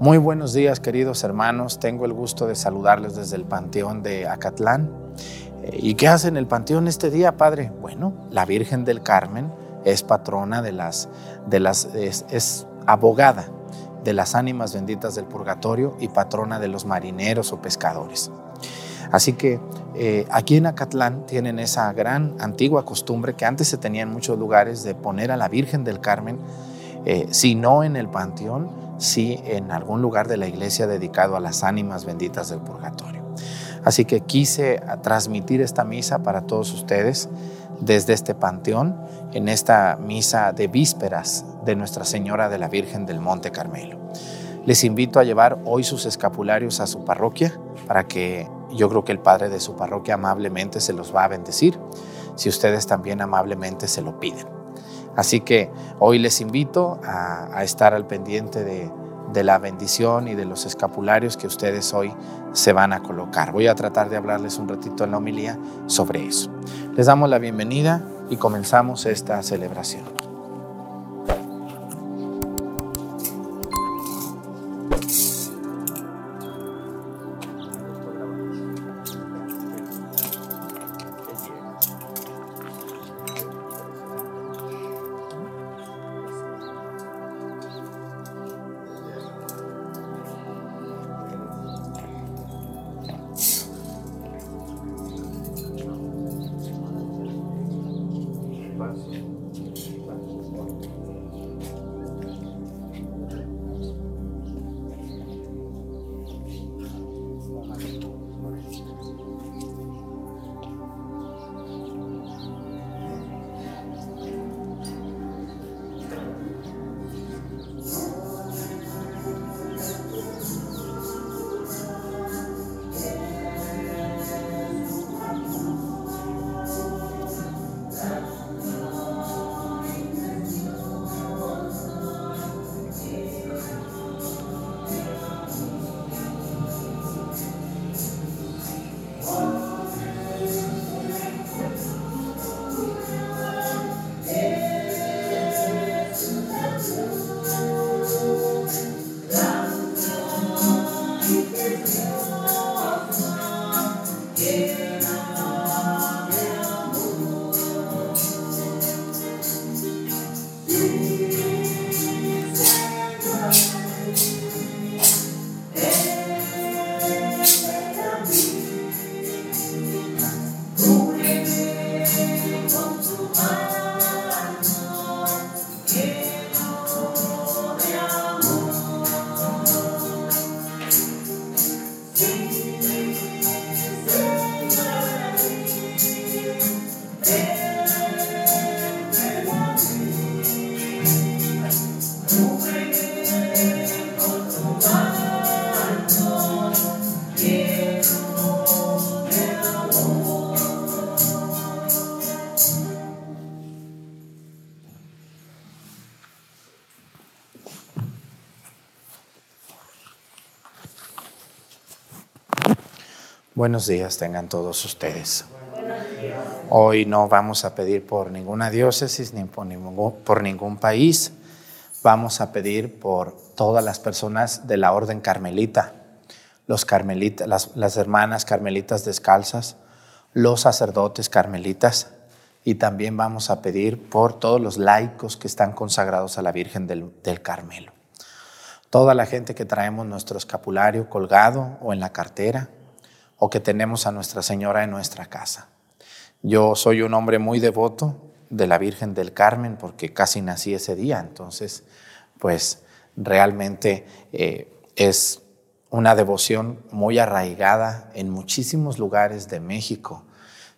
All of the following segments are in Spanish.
Muy buenos días, queridos hermanos. Tengo el gusto de saludarles desde el Panteón de Acatlán. Eh, ¿Y qué hace en el Panteón este día, Padre? Bueno, la Virgen del Carmen es patrona de las, de las es, abogada de las ánimas benditas del purgatorio y patrona de los marineros o pescadores. Así que eh, aquí en Acatlán tienen esa gran antigua costumbre que antes se tenía en muchos lugares de poner a la Virgen del Carmen, eh, si no en el panteón, sí en algún lugar de la iglesia dedicado a las ánimas benditas del purgatorio. Así que quise transmitir esta misa para todos ustedes desde este panteón, en esta misa de vísperas de Nuestra Señora de la Virgen del Monte Carmelo. Les invito a llevar hoy sus escapularios a su parroquia para que yo creo que el Padre de su parroquia amablemente se los va a bendecir, si ustedes también amablemente se lo piden. Así que hoy les invito a, estar al pendiente de, de la bendición y de los escapularios que ustedes hoy se van a colocar. Voy a tratar de hablarles un ratito en la homilía sobre eso. Les damos la bienvenida y comenzamos esta celebración. Buenos días tengan todos ustedes. Hoy no vamos a pedir por ninguna diócesis ni por ningún, país. Vamos a pedir por todas las personas de la orden carmelita, los carmelitas, las, las hermanas carmelitas descalzas, los sacerdotes carmelitas y también vamos a pedir por todos los laicos que están consagrados a la Virgen del, del Carmelo. Toda la gente que traemos nuestro escapulario colgado o en la cartera, o que tenemos a Nuestra Señora en nuestra casa. Yo soy un hombre muy devoto de la Virgen del Carmen porque casi nací ese día, entonces pues realmente eh, es una devoción muy arraigada en muchísimos lugares de México.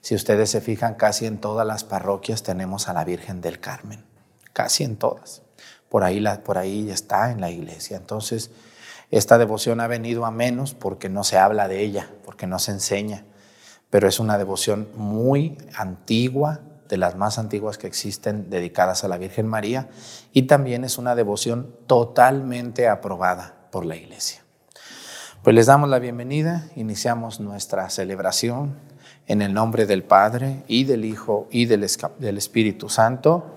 Si ustedes se fijan, casi en todas las parroquias tenemos a la Virgen del Carmen, casi en todas. Por ahí, por ahí está en la iglesia. Entonces, esta devoción ha venido a menos porque no se habla de ella, porque no se enseña, pero es una devoción muy antigua, de las más antiguas que existen dedicadas a la Virgen María, y también es una devoción totalmente aprobada por la Iglesia. Pues les damos la bienvenida, iniciamos nuestra celebración en el nombre del Padre y del Hijo y del, Espíritu Santo.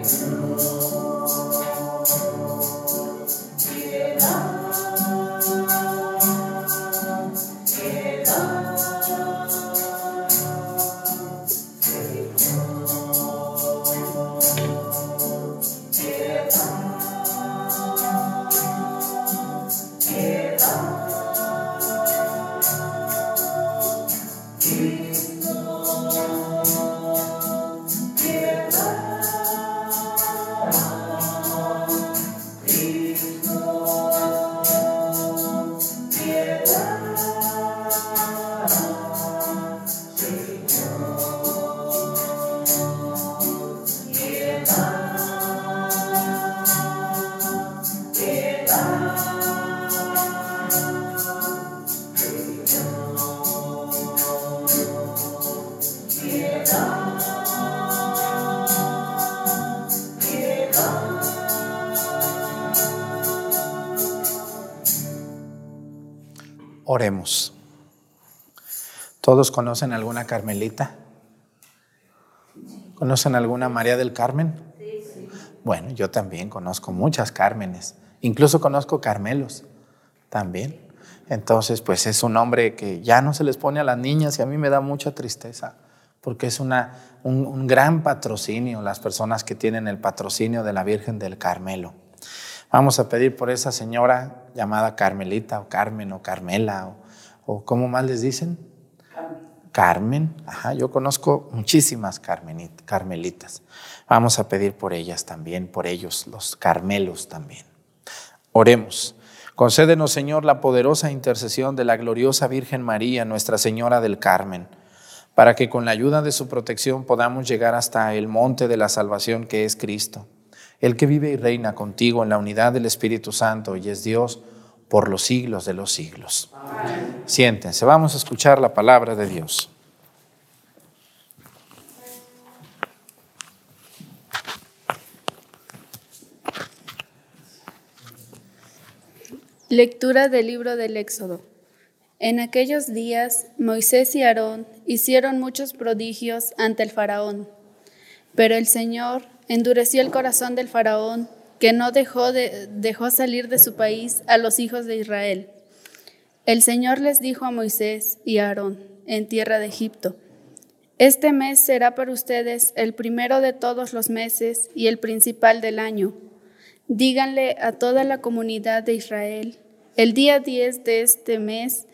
Oremos. ¿Todos conocen alguna Carmelita? ¿Conocen alguna María del Carmen? Bueno, yo también conozco muchas Cármenes. Incluso conozco Carmelos también. Entonces, pues es un nombre que ya no se les pone a las niñas y a mí me da mucha tristeza, porque es una, un, un gran patrocinio, las personas que tienen el patrocinio de la Virgen del Carmelo. Vamos a pedir por esa señora llamada Carmelita o Carmen o Carmela o, ¿cómo más les dicen? Carmen. Ajá, yo conozco muchísimas carmelitas. Vamos a pedir por ellas también, por ellos, los carmelos también. Oremos. Concédenos, Señor, la poderosa intercesión de la gloriosa Virgen María, Nuestra Señora del Carmen, para que con la ayuda de su protección podamos llegar hasta el monte de la salvación que es Cristo el que vive y reina contigo en la unidad del Espíritu Santo y es Dios por los siglos de los siglos. Siéntense, vamos a escuchar la palabra de Dios. Lectura del libro del Éxodo. En aquellos días Moisés y Aarón hicieron muchos prodigios ante el faraón, pero el Señor endureció el corazón del faraón, que no dejó, de, dejó salir de su país a los hijos de Israel. El Señor les dijo a Moisés y a Aarón en tierra de Egipto, Este mes será para ustedes el primero de todos los meses y el principal del año. Díganle a toda la comunidad de Israel, el día 10 de este mes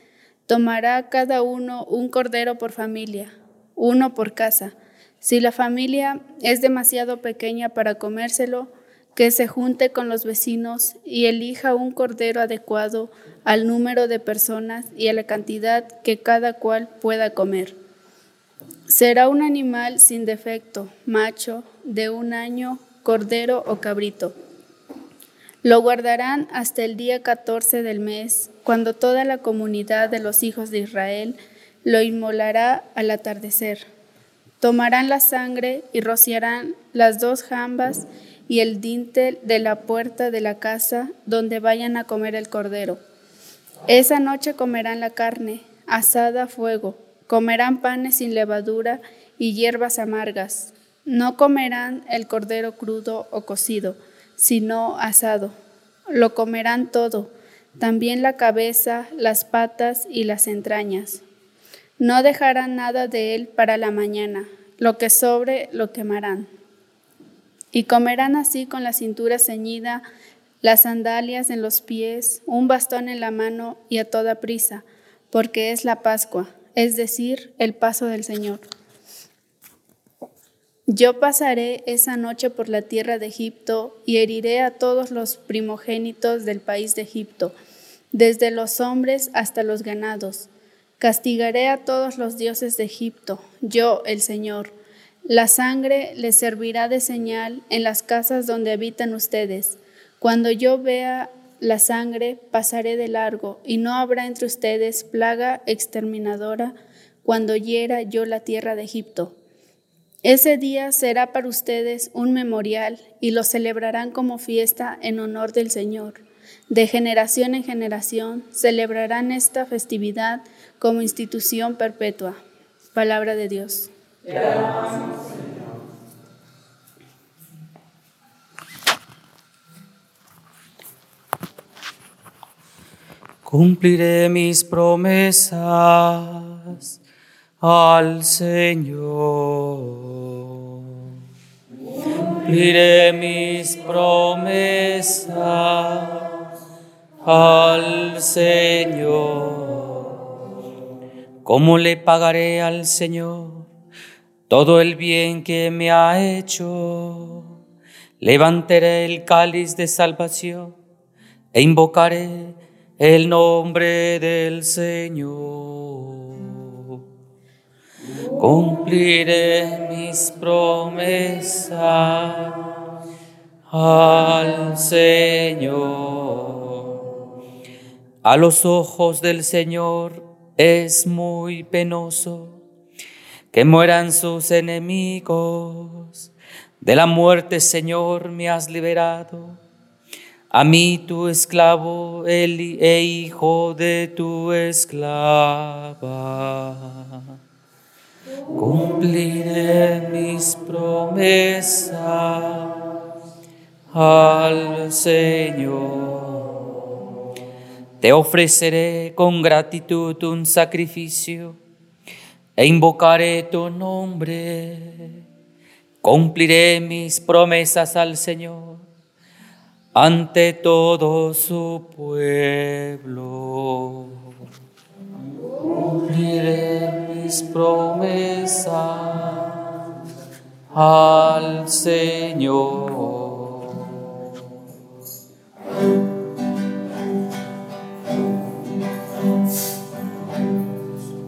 tomará cada uno un cordero por familia, uno por casa si la familia es demasiado pequeña para comérselo, que se junte con los vecinos y elija un cordero adecuado al número de personas y a la cantidad que cada cual pueda comer. Será un animal sin defecto, macho, de un año, cordero o cabrito. Lo guardarán hasta el día 14 del mes, cuando toda la comunidad de los hijos de Israel lo inmolará al atardecer. Tomarán la sangre y rociarán las dos jambas y el dintel de la puerta de la casa donde vayan a comer el cordero. Esa noche comerán la carne, asada a fuego, comerán panes sin levadura y hierbas amargas. No comerán el cordero crudo o cocido, sino asado. Lo comerán todo, también la cabeza, las patas y las entrañas. No dejarán nada de él para la mañana, lo que sobre lo quemarán. Y comerán así con la cintura ceñida, las sandalias en los pies, un bastón en la mano y a toda prisa, porque es la Pascua, es decir, el paso del Señor. Yo pasaré esa noche por la tierra de Egipto y heriré a todos los primogénitos del país de Egipto, desde los hombres hasta los ganados. Castigaré a todos los dioses de Egipto, yo el Señor. La sangre les servirá de señal en las casas donde habitan ustedes. Cuando yo vea la sangre, pasaré de largo, y no habrá entre ustedes plaga exterminadora cuando hiera yo la tierra de Egipto. Ese día será para ustedes un memorial y lo celebrarán como fiesta en honor del Señor. De generación en generación celebrarán esta festividad como institución perpetua. Palabra de Dios. Cumpliré mis promesas al Señor. Cumpliré mis promesas al Señor. ¿Cómo le pagaré al Señor todo el bien que me ha hecho? Levantaré el cáliz de salvación e invocaré el nombre del Señor cumpliré mis promesas al Señor. A los ojos del Señor es muy penoso que mueran sus enemigos. De la muerte, Señor, me has liberado. A mí, tu esclavo, el, e hijo de tu esclava cumpliré mis promesas al Señor. Te ofreceré con gratitud un sacrificio e invocaré tu nombre. Cumpliré mis promesas al Señor ante todo su pueblo. Cumpliré promesas al Señor.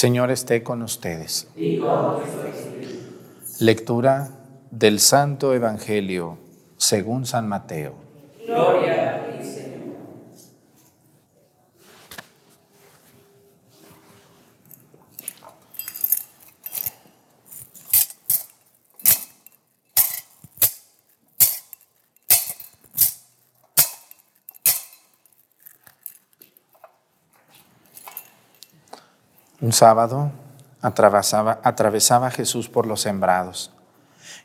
Señor esté con ustedes. Lectura del Santo Evangelio según San Mateo. Gloria Un sábado atravesaba, Jesús por los sembrados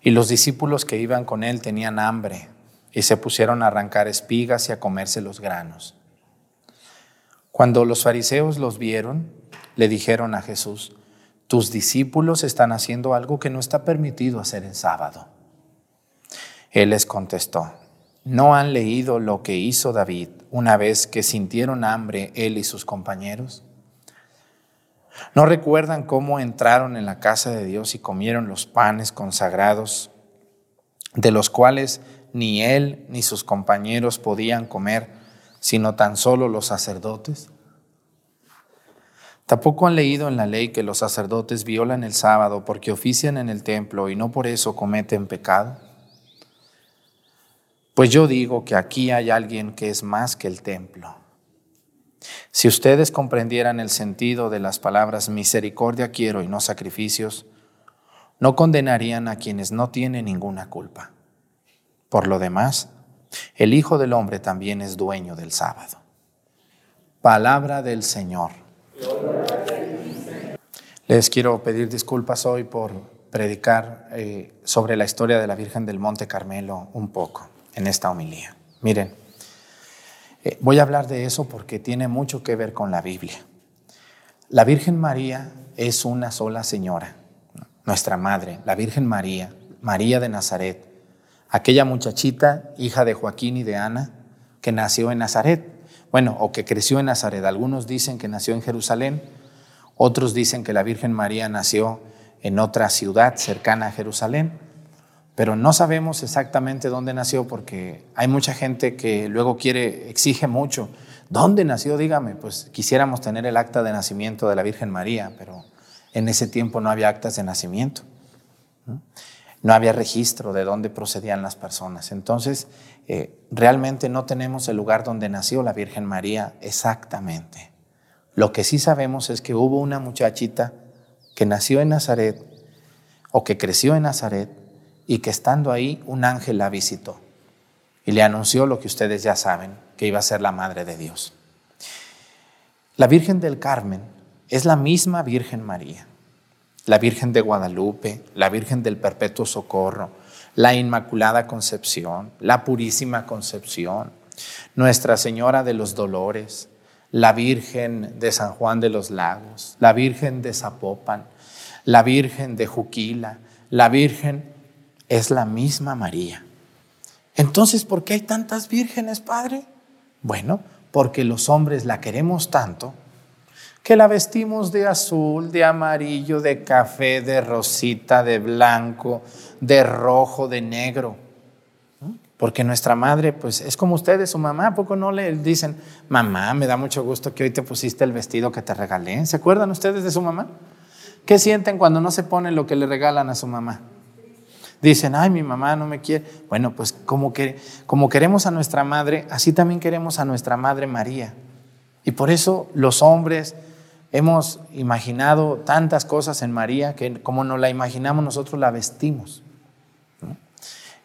y los discípulos que iban con él tenían hambre y se pusieron a arrancar espigas y a comerse los granos. Cuando los fariseos los vieron, le dijeron a Jesús, tus discípulos están haciendo algo que no está permitido hacer en sábado. Él les contestó, ¿no han leído lo que hizo David una vez que sintieron hambre él y sus compañeros? ¿No recuerdan cómo entraron en la casa de Dios y comieron los panes consagrados, de los cuales ni él ni sus compañeros podían comer, sino tan solo los sacerdotes? Tampoco han leído en la ley que los sacerdotes violan el sábado porque ofician en el templo y no por eso cometen pecado. Pues yo digo que aquí hay alguien que es más que el templo. Si ustedes comprendieran el sentido de las palabras misericordia quiero y no sacrificios, no condenarían a quienes no tienen ninguna culpa. Por lo demás, el Hijo del Hombre también es dueño del sábado. Palabra del Señor. Les quiero pedir disculpas hoy por predicar eh, sobre la historia de la Virgen del Monte Carmelo un poco en esta homilía. Miren, eh, voy a hablar de eso porque tiene mucho que ver con la Biblia. La Virgen María es una sola señora, nuestra madre, la Virgen María, María de Nazaret, aquella muchachita, hija de Joaquín y de Ana, que nació en Nazaret, bueno, o que creció en Nazaret. Algunos dicen que nació en Jerusalén, otros dicen que la Virgen María nació en otra ciudad cercana a Jerusalén pero no sabemos exactamente dónde nació porque hay mucha gente que luego quiere, exige mucho. ¿Dónde nació? Dígame, pues quisiéramos tener el acta de nacimiento de la Virgen María, pero en ese tiempo no había actas de nacimiento. No, había registro de dónde procedían las personas. Entonces, eh, realmente no tenemos el lugar donde nació la Virgen María exactamente. Lo que sí sabemos es que hubo una muchachita que nació en Nazaret o que creció en Nazaret y que estando ahí un ángel la visitó y le anunció lo que ustedes ya saben, que iba a ser la Madre de Dios. La Virgen del Carmen es la misma Virgen María, la Virgen de Guadalupe, la Virgen del Perpetuo Socorro, la Inmaculada Concepción, la Purísima Concepción, Nuestra Señora de los Dolores, la Virgen de San Juan de los Lagos, la Virgen de Zapopan, la Virgen de Juquila, la Virgen es la misma María. Entonces, ¿por qué hay tantas vírgenes, Padre? Bueno, porque los hombres la queremos tanto que la vestimos de azul, de amarillo, de café, de rosita, de blanco, de rojo, de negro. Porque nuestra madre, pues es como ustedes, su mamá, ¿a poco no le dicen, mamá, me da mucho gusto que hoy te pusiste el vestido que te regalé? ¿Se acuerdan ustedes de su mamá? ¿Qué sienten cuando no se ponen lo que le regalan a su mamá? Dicen, ay, mi mamá no me quiere. Bueno, pues como, que, como queremos a nuestra madre, así también queremos a nuestra madre María. Y por eso los hombres hemos imaginado tantas cosas en María que como nos la imaginamos nosotros la vestimos.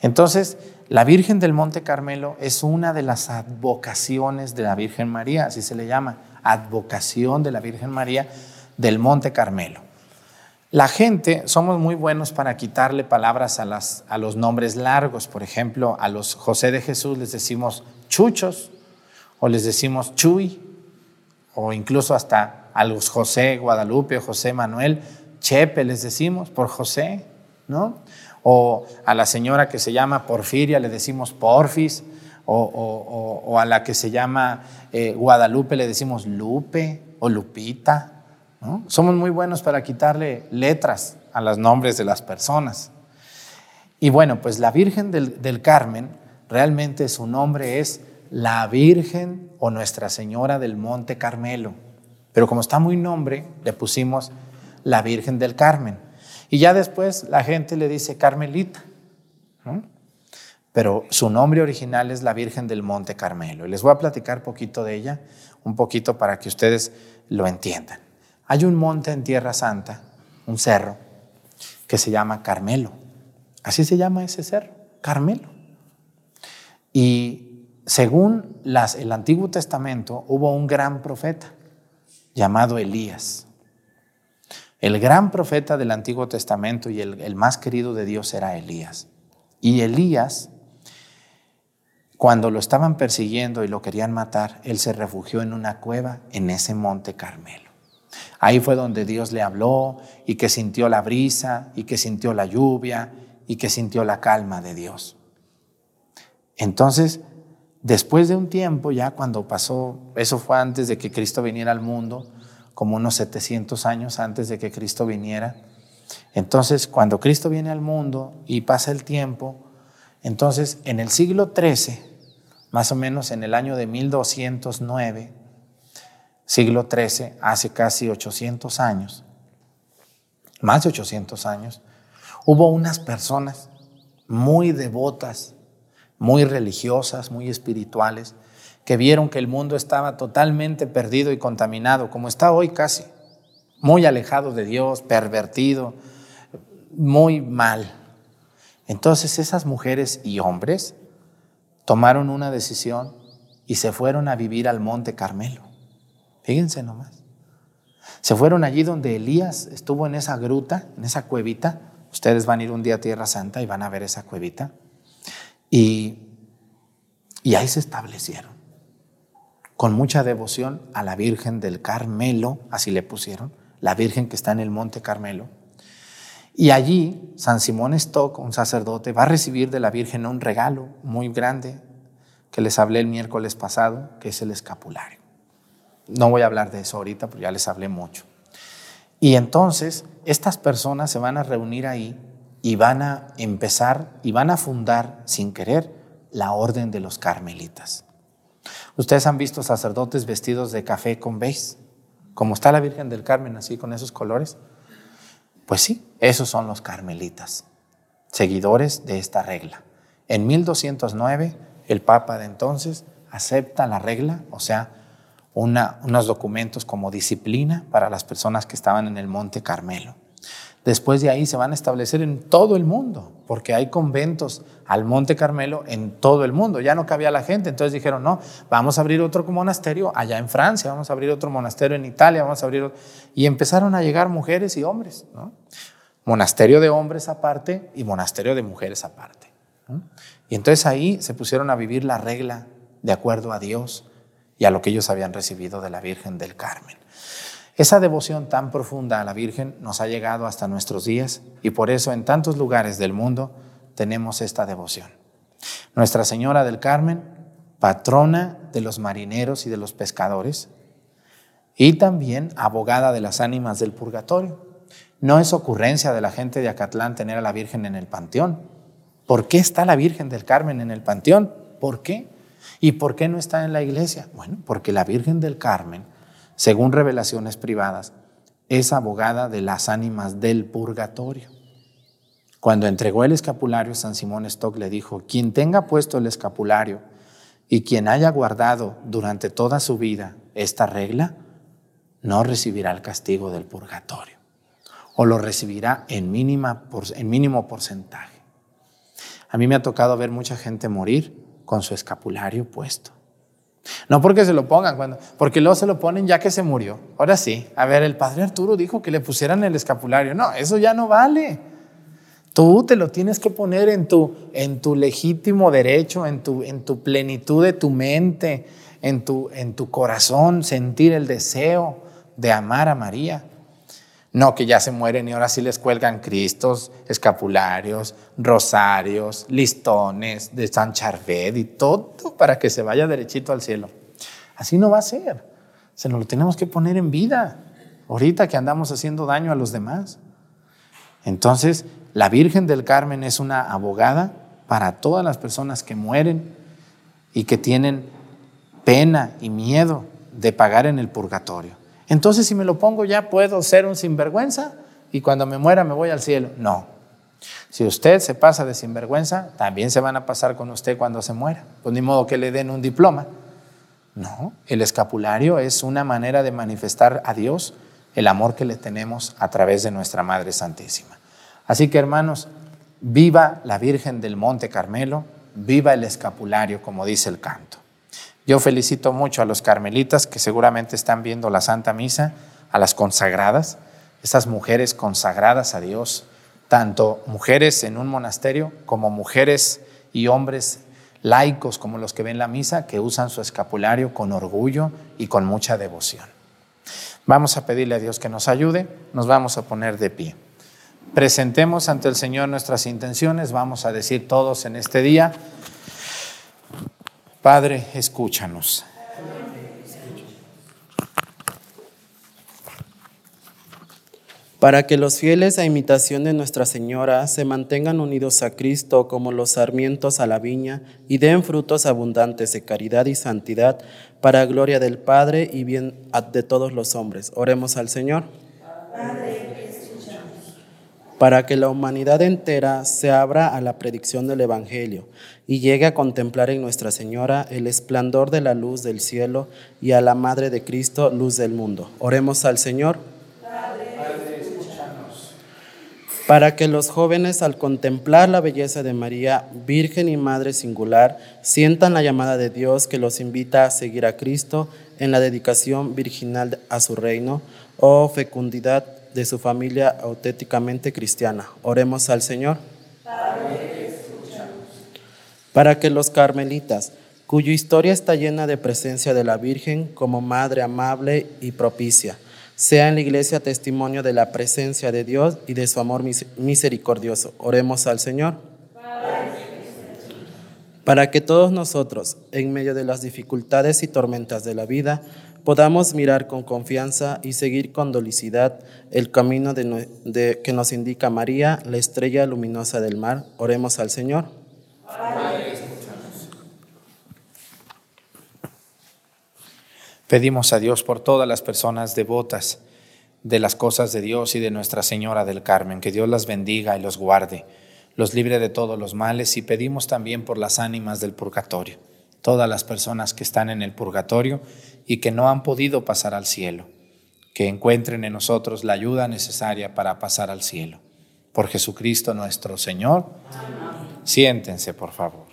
Entonces, la Virgen del Monte Carmelo es una de las advocaciones de la Virgen María, así se le llama, advocación de la Virgen María del Monte Carmelo. La gente, somos muy buenos para quitarle palabras a, los nombres largos. Por ejemplo, a los José de Jesús les decimos chuchos o les decimos chuy o incluso hasta a los José Guadalupe o José Manuel, Chepe les decimos por José, ¿no? O a la señora que se llama Porfiria le decimos Porfis, o, a la que se llama eh, Guadalupe le decimos Lupe o Lupita, somos muy buenos para quitarle letras a los nombres de las personas. Y bueno, pues la Virgen del, Carmen, realmente su nombre es la Virgen o Nuestra Señora del Monte Carmelo. Pero como está muy nombre, le pusimos la Virgen del Carmen. Y ya después la gente le dice Carmelita. Pero su nombre original es la Virgen del Monte Carmelo. Y les voy a platicar poquito de ella, un poquito para que ustedes lo entiendan. Hay un monte en Tierra Santa, un cerro, que se llama Carmelo. Así se llama ese cerro, Carmelo. Y según las, el Antiguo Testamento, hubo un gran profeta llamado Elías. El gran profeta del Antiguo Testamento y el, el más querido de Dios era Elías. Y Elías, cuando lo estaban persiguiendo y lo querían matar, él se refugió en una cueva en ese monte Carmelo. Ahí fue donde Dios le habló y que sintió la brisa y que sintió la lluvia y que sintió la calma de Dios. Entonces, después de un tiempo, ya cuando pasó, eso fue antes de que Cristo viniera al mundo, como unos 700 años antes de que Cristo viniera. Entonces, cuando Cristo viene al mundo y pasa el tiempo, entonces en el siglo XIII, más o menos en el año de 1209, siglo XIII, hace casi 800 años, más de 800 años, hubo unas personas muy devotas, muy religiosas, muy espirituales, que vieron que el mundo estaba totalmente perdido y contaminado, como está hoy casi, muy alejado de Dios, pervertido, muy mal. Entonces esas mujeres y hombres tomaron una decisión y se fueron a vivir al monte Carmelo. Fíjense nomás. Se fueron allí donde Elías estuvo en esa gruta, en esa cuevita. Ustedes van a ir un día a Tierra Santa y van a ver esa cuevita. Y, y ahí se establecieron con mucha devoción a la Virgen del Carmelo, así le pusieron, la Virgen que está en el Monte Carmelo. Y allí San Simón Stock, un sacerdote, va a recibir de la Virgen un regalo muy grande que les hablé el miércoles pasado, que es el escapulario. No voy a hablar de eso ahorita, porque ya les hablé mucho. Y entonces estas personas se van a reunir ahí y van a empezar y van a fundar sin querer la orden de los carmelitas. Ustedes han visto sacerdotes vestidos de café con beige, como está la Virgen del Carmen así con esos colores. Pues sí, esos son los carmelitas, seguidores de esta regla. En 1209 el Papa de entonces acepta la regla, o sea, unos documentos como disciplina para las personas que estaban en el Monte Carmelo. Después de ahí se van a establecer en todo el mundo, porque hay conventos al Monte Carmelo en todo el mundo. Ya no cabía la gente, entonces dijeron, no, vamos a abrir otro monasterio allá en Francia, vamos a abrir otro monasterio en Italia, vamos a abrir... Y empezaron a llegar mujeres y hombres, Monasterio de hombres aparte y monasterio de mujeres aparte. Y entonces ahí se pusieron a vivir la regla de acuerdo a Dios y a lo que ellos habían recibido de la Virgen del Carmen. Esa devoción tan profunda a la Virgen nos ha llegado hasta nuestros días y por eso en tantos lugares del mundo tenemos esta devoción. Nuestra Señora del Carmen, patrona de los marineros y de los pescadores, y también abogada de las ánimas del purgatorio. No es ocurrencia de la gente de Acatlán tener a la Virgen en el panteón. ¿Por qué está la Virgen del Carmen en el panteón? ¿Por qué? ¿Y por qué no está en la iglesia? Bueno, porque la Virgen del Carmen según revelaciones privadas, es abogada de las ánimas del purgatorio. Cuando entregó el escapulario, San Simón Stock le dijo, quien tenga puesto el escapulario y quien haya guardado durante toda su vida esta regla, no recibirá el castigo del purgatorio o lo recibirá en, mínima, en mínimo porcentaje. A mí me ha tocado ver mucha gente morir con su escapulario puesto. No porque se lo pongan, cuando, porque luego se lo ponen ya que se murió. Ahora sí, a ver, el padre Arturo dijo que le pusieran el escapulario. No, eso ya no vale. Tú te lo tienes que poner en tu, en tu legítimo derecho, en tu, en tu plenitud de tu mente, en tu, en tu corazón, sentir el deseo de amar a María. No, que ya se mueren y ahora sí les cuelgan cristos, escapularios, rosarios, listones de San Charbet y todo para que se vaya derechito al cielo. Así no va a ser. Se nos lo tenemos que poner en vida, ahorita que andamos haciendo daño a los demás. Entonces, la Virgen del Carmen es una abogada para todas las personas que mueren y que tienen pena y miedo de pagar en el purgatorio. Entonces, si me lo pongo ya, puedo ser un sinvergüenza y cuando me muera me voy al cielo. No. Si usted se pasa de sinvergüenza, también se van a pasar con usted cuando se muera. Pues ni modo que le den un diploma. No, el escapulario es una manera de manifestar a Dios el amor que le tenemos a través de nuestra Madre Santísima. Así que hermanos, viva la Virgen del Monte Carmelo, viva el escapulario, como dice el canto. Yo felicito mucho a los carmelitas que seguramente están viendo la Santa Misa, a las consagradas, esas mujeres consagradas a Dios, tanto mujeres en un monasterio como mujeres y hombres laicos como los que ven la misa, que usan su escapulario con orgullo y con mucha devoción. Vamos a pedirle a Dios que nos ayude, nos vamos a poner de pie. Presentemos ante el Señor nuestras intenciones, vamos a decir todos en este día, Padre, escúchanos. para que los fieles a imitación de Nuestra Señora se mantengan unidos a Cristo como los sarmientos a la viña y den frutos abundantes de caridad y santidad para gloria del Padre y bien de todos los hombres. Oremos al Señor. Para que la humanidad entera se abra a la predicción del Evangelio y llegue a contemplar en Nuestra Señora el esplendor de la luz del cielo y a la Madre de Cristo, luz del mundo. Oremos al Señor. para que los jóvenes al contemplar la belleza de María, Virgen y Madre singular, sientan la llamada de Dios que los invita a seguir a Cristo en la dedicación virginal a su reino o fecundidad de su familia auténticamente cristiana. Oremos al Señor. para que los carmelitas, cuya historia está llena de presencia de la Virgen como Madre amable y propicia, sea en la iglesia testimonio de la presencia de Dios y de su amor misericordioso. Oremos al Señor. Para que todos nosotros, en medio de las dificultades y tormentas de la vida, podamos mirar con confianza y seguir con dolicidad el camino de, que nos indica María, la estrella luminosa del mar. Oremos al Señor. Pedimos a Dios por todas las personas devotas de las cosas de Dios y de Nuestra Señora del Carmen, que Dios las bendiga y los guarde, los libre de todos los males y pedimos también por las ánimas del purgatorio, todas las personas que están en el purgatorio y que no han podido pasar al cielo, que encuentren en nosotros la ayuda necesaria para pasar al cielo. Por Jesucristo nuestro Señor. Siéntense, por favor.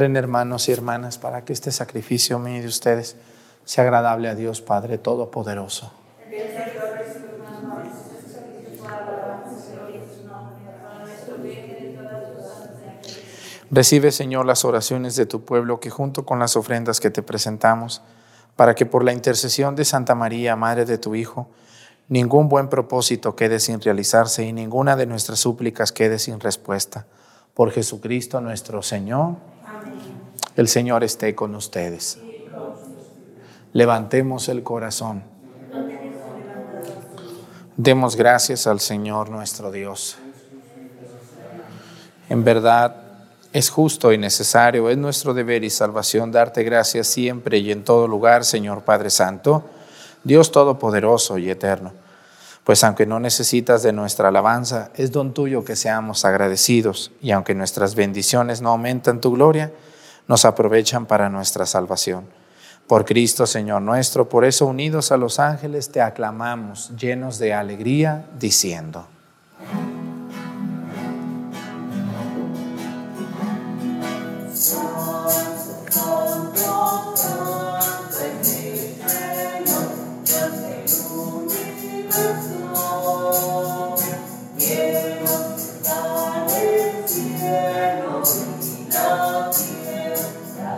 Oren hermanos y hermanas para que este sacrificio mío de ustedes sea agradable a Dios Padre Todopoderoso. Recibe, Señor, las oraciones de tu pueblo que junto con las ofrendas que te presentamos, para que por la intercesión de Santa María, Madre de tu Hijo, ningún buen propósito quede sin realizarse y ninguna de nuestras súplicas quede sin respuesta. Por Jesucristo nuestro Señor. El Señor esté con ustedes. Levantemos el corazón. Demos gracias al Señor nuestro Dios. En verdad, es justo y necesario, es nuestro deber y salvación darte gracias siempre y en todo lugar, Señor Padre Santo, Dios Todopoderoso y Eterno. Pues aunque no necesitas de nuestra alabanza, es don tuyo que seamos agradecidos y aunque nuestras bendiciones no aumentan tu gloria, nos aprovechan para nuestra salvación. Por Cristo, Señor nuestro, por eso unidos a los ángeles te aclamamos, llenos de alegría, diciendo.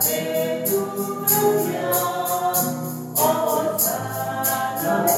Aleluia, oh, Osana,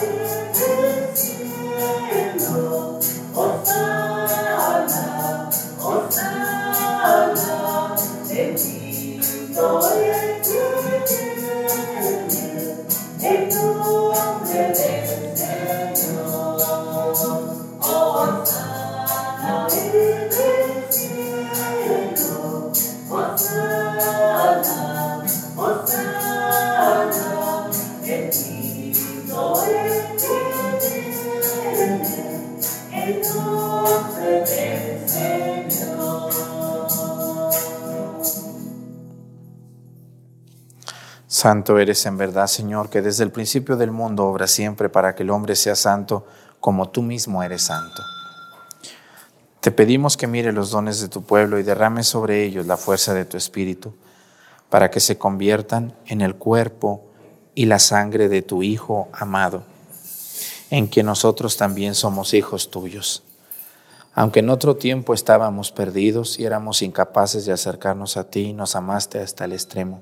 Santo eres en verdad, Señor, que desde el principio del mundo obra siempre para que el hombre sea santo como tú mismo eres santo. Te pedimos que mire los dones de tu pueblo y derrame sobre ellos la fuerza de tu espíritu, para que se conviertan en el cuerpo y la sangre de tu Hijo amado, en quien nosotros también somos hijos tuyos. Aunque en otro tiempo estábamos perdidos y éramos incapaces de acercarnos a ti, nos amaste hasta el extremo.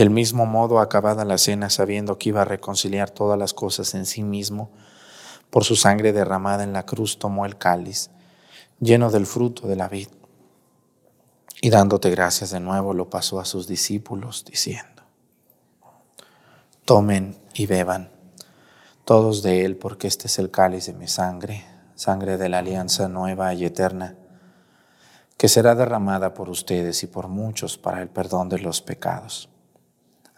Del mismo modo, acabada la cena, sabiendo que iba a reconciliar todas las cosas en sí mismo, por su sangre derramada en la cruz, tomó el cáliz, lleno del fruto de la vid, y dándote gracias de nuevo, lo pasó a sus discípulos, diciendo, tomen y beban todos de él, porque este es el cáliz de mi sangre, sangre de la alianza nueva y eterna, que será derramada por ustedes y por muchos para el perdón de los pecados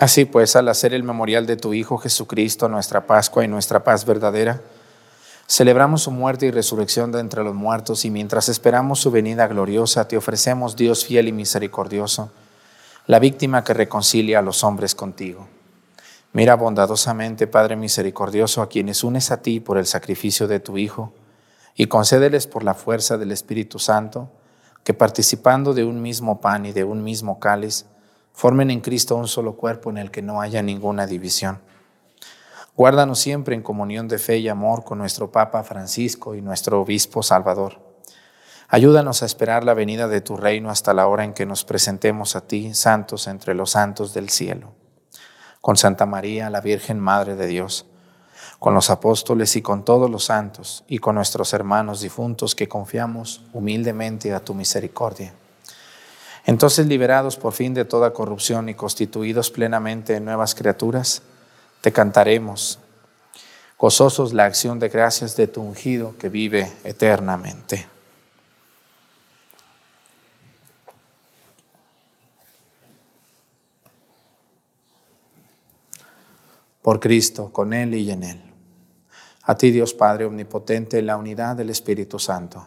Así pues, al hacer el memorial de tu Hijo Jesucristo, nuestra Pascua y nuestra paz verdadera, celebramos su muerte y resurrección de entre los muertos y mientras esperamos su venida gloriosa, te ofrecemos, Dios fiel y misericordioso, la víctima que reconcilia a los hombres contigo. Mira bondadosamente, Padre misericordioso, a quienes unes a ti por el sacrificio de tu Hijo, y concédeles por la fuerza del Espíritu Santo, que participando de un mismo pan y de un mismo cáliz, formen en Cristo un solo cuerpo en el que no haya ninguna división. Guárdanos siempre en comunión de fe y amor con nuestro Papa Francisco y nuestro Obispo Salvador. Ayúdanos a esperar la venida de tu reino hasta la hora en que nos presentemos a ti, santos entre los santos del cielo. Con Santa María, la Virgen Madre de Dios, con los apóstoles y con todos los santos, y con nuestros hermanos difuntos que confiamos humildemente a tu misericordia. Entonces, liberados por fin de toda corrupción y constituidos plenamente en nuevas criaturas, te cantaremos, gozosos la acción de gracias de tu ungido que vive eternamente. Por Cristo, con Él y en Él. A ti Dios Padre Omnipotente, en la unidad del Espíritu Santo,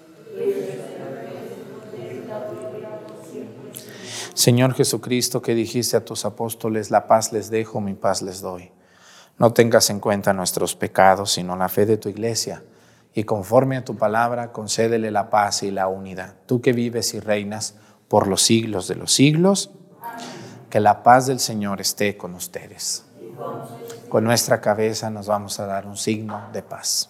Señor Jesucristo, que dijiste a tus apóstoles, la paz les dejo, mi paz les doy. No tengas en cuenta nuestros pecados, sino la fe de tu iglesia. Y conforme a tu palabra, concédele la paz y la unidad. Tú que vives y reinas por los siglos de los siglos, que la paz del Señor esté con ustedes. Con nuestra cabeza nos vamos a dar un signo de paz.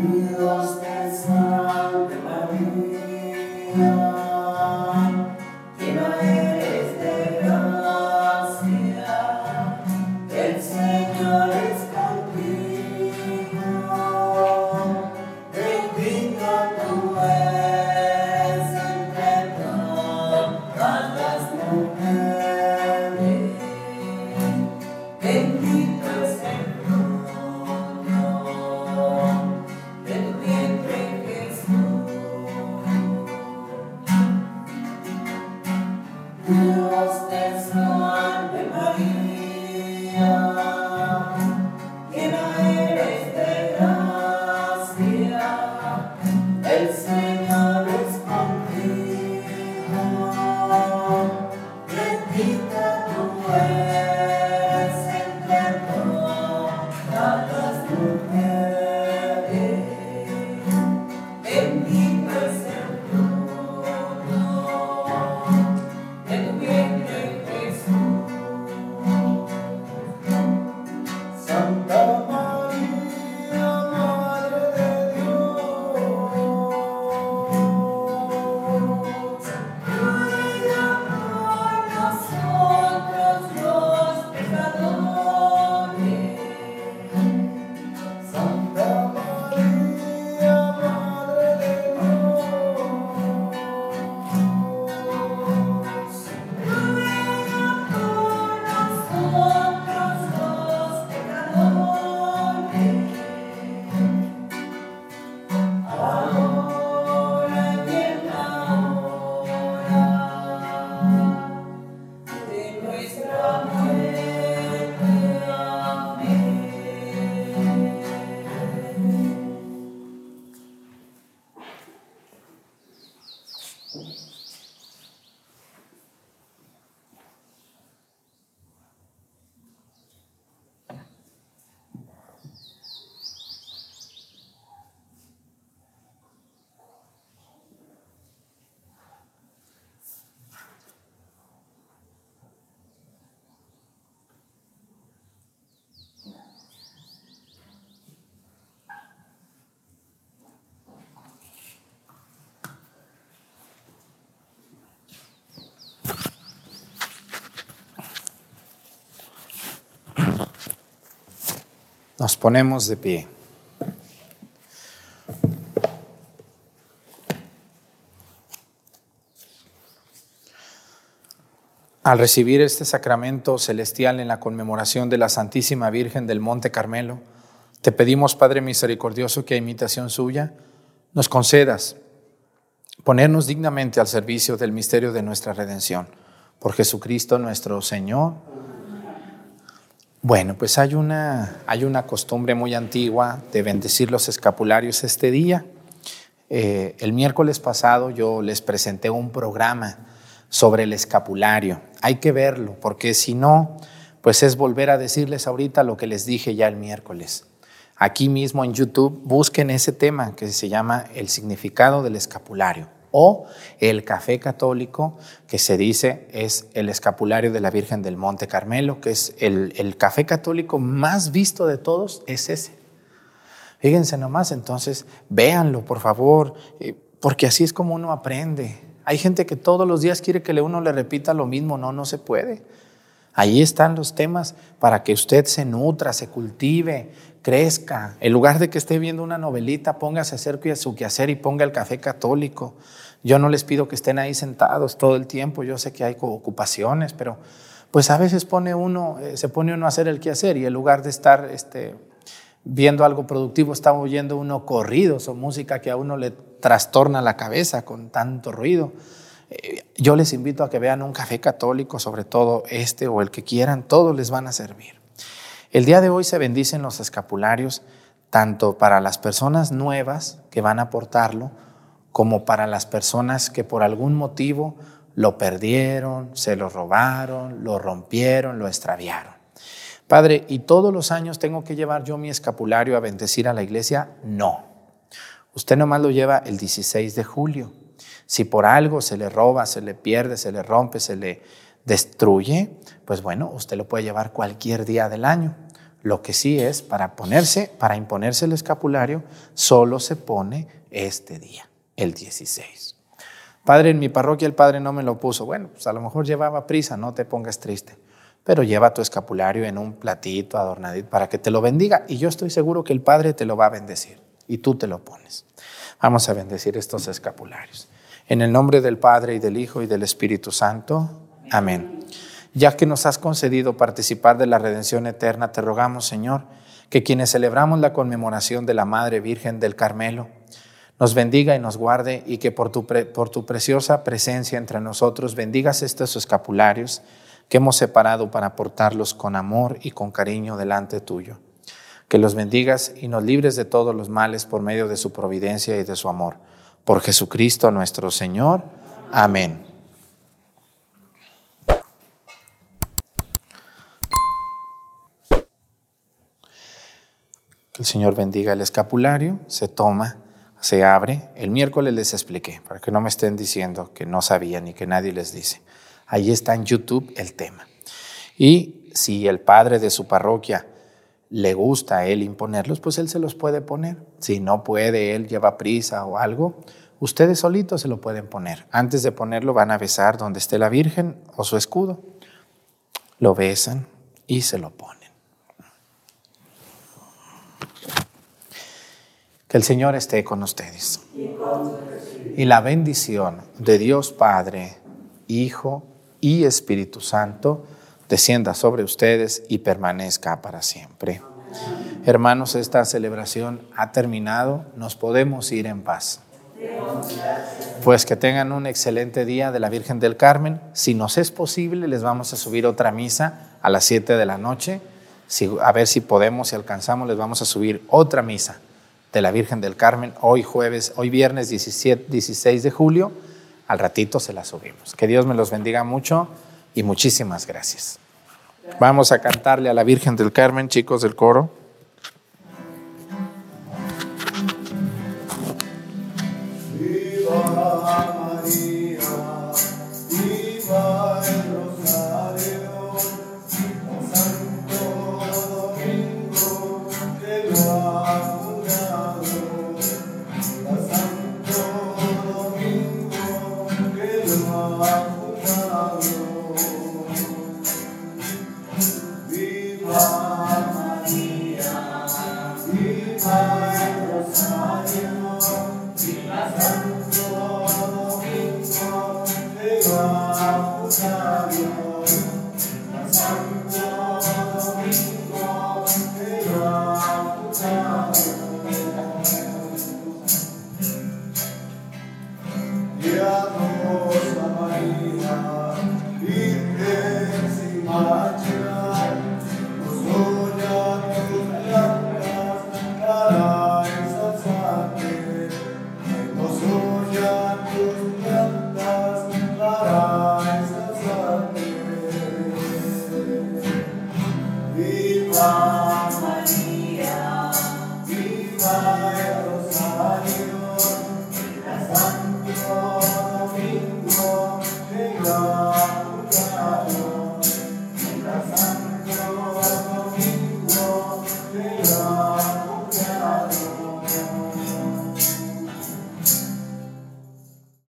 Dios Nos ponemos de pie. Al recibir este sacramento celestial en la conmemoración de la Santísima Virgen del Monte Carmelo, te pedimos, Padre misericordioso, que a imitación suya nos concedas ponernos dignamente al servicio del misterio de nuestra redención. Por Jesucristo nuestro Señor. Bueno, pues hay una, hay una costumbre muy antigua de bendecir los escapularios este día. Eh, el miércoles pasado yo les presenté un programa sobre el escapulario. Hay que verlo, porque si no, pues es volver a decirles ahorita lo que les dije ya el miércoles. Aquí mismo en YouTube busquen ese tema que se llama el significado del escapulario o el café católico que se dice es el escapulario de la Virgen del Monte Carmelo, que es el, el café católico más visto de todos, es ese. Fíjense nomás, entonces véanlo por favor, eh, porque así es como uno aprende. Hay gente que todos los días quiere que uno le repita lo mismo, no, no se puede. Ahí están los temas para que usted se nutra, se cultive, crezca. En lugar de que esté viendo una novelita, póngase a hacer su quehacer y ponga el café católico. Yo no les pido que estén ahí sentados todo el tiempo, yo sé que hay ocupaciones, pero pues a veces pone uno, eh, se pone uno a hacer el quehacer y en lugar de estar este, viendo algo productivo, está oyendo uno corridos o música que a uno le trastorna la cabeza con tanto ruido. Yo les invito a que vean un café católico, sobre todo este o el que quieran, todos les van a servir. El día de hoy se bendicen los escapularios tanto para las personas nuevas que van a portarlo, como para las personas que por algún motivo lo perdieron, se lo robaron, lo rompieron, lo extraviaron. Padre, ¿y todos los años tengo que llevar yo mi escapulario a bendecir a la iglesia? No. Usted nomás lo lleva el 16 de julio. Si por algo se le roba, se le pierde, se le rompe, se le destruye, pues bueno, usted lo puede llevar cualquier día del año. Lo que sí es, para ponerse, para imponerse el escapulario, solo se pone este día, el 16. Padre, en mi parroquia el padre no me lo puso. Bueno, pues a lo mejor llevaba prisa, no te pongas triste pero lleva tu escapulario en un platito adornadito para que te lo bendiga y yo estoy seguro que el Padre te lo va a bendecir y tú te lo pones. Vamos a bendecir estos escapularios. En el nombre del Padre y del Hijo y del Espíritu Santo. Amén. Ya que nos has concedido participar de la redención eterna, te rogamos, Señor, que quienes celebramos la conmemoración de la Madre Virgen del Carmelo, nos bendiga y nos guarde y que por tu, por tu preciosa presencia entre nosotros bendigas estos escapularios que hemos separado para portarlos con amor y con cariño delante tuyo. Que los bendigas y nos libres de todos los males por medio de su providencia y de su amor. Por Jesucristo nuestro Señor. Amén. El Señor bendiga el escapulario, se toma, se abre. El miércoles les expliqué, para que no me estén diciendo que no sabían ni que nadie les dice. Ahí está en YouTube el tema. Y si el padre de su parroquia le gusta a él imponerlos, pues él se los puede poner. Si no puede, él lleva prisa o algo, ustedes solitos se lo pueden poner. Antes de ponerlo van a besar donde esté la Virgen o su escudo. Lo besan y se lo ponen. Que el Señor esté con ustedes. Y la bendición de Dios Padre, Hijo y Espíritu Santo descienda sobre ustedes y permanezca para siempre. Hermanos, esta celebración ha terminado, nos podemos ir en paz. Pues que tengan un excelente día de la Virgen del Carmen. Si nos es posible, les vamos a subir otra misa a las 7 de la noche. a ver si podemos, si alcanzamos, les vamos a subir otra misa de la Virgen del Carmen hoy jueves, hoy viernes 17, 16 de julio al ratito se la subimos. Que Dios me los bendiga mucho y muchísimas gracias. Vamos a cantarle a la Virgen del Carmen, chicos del coro.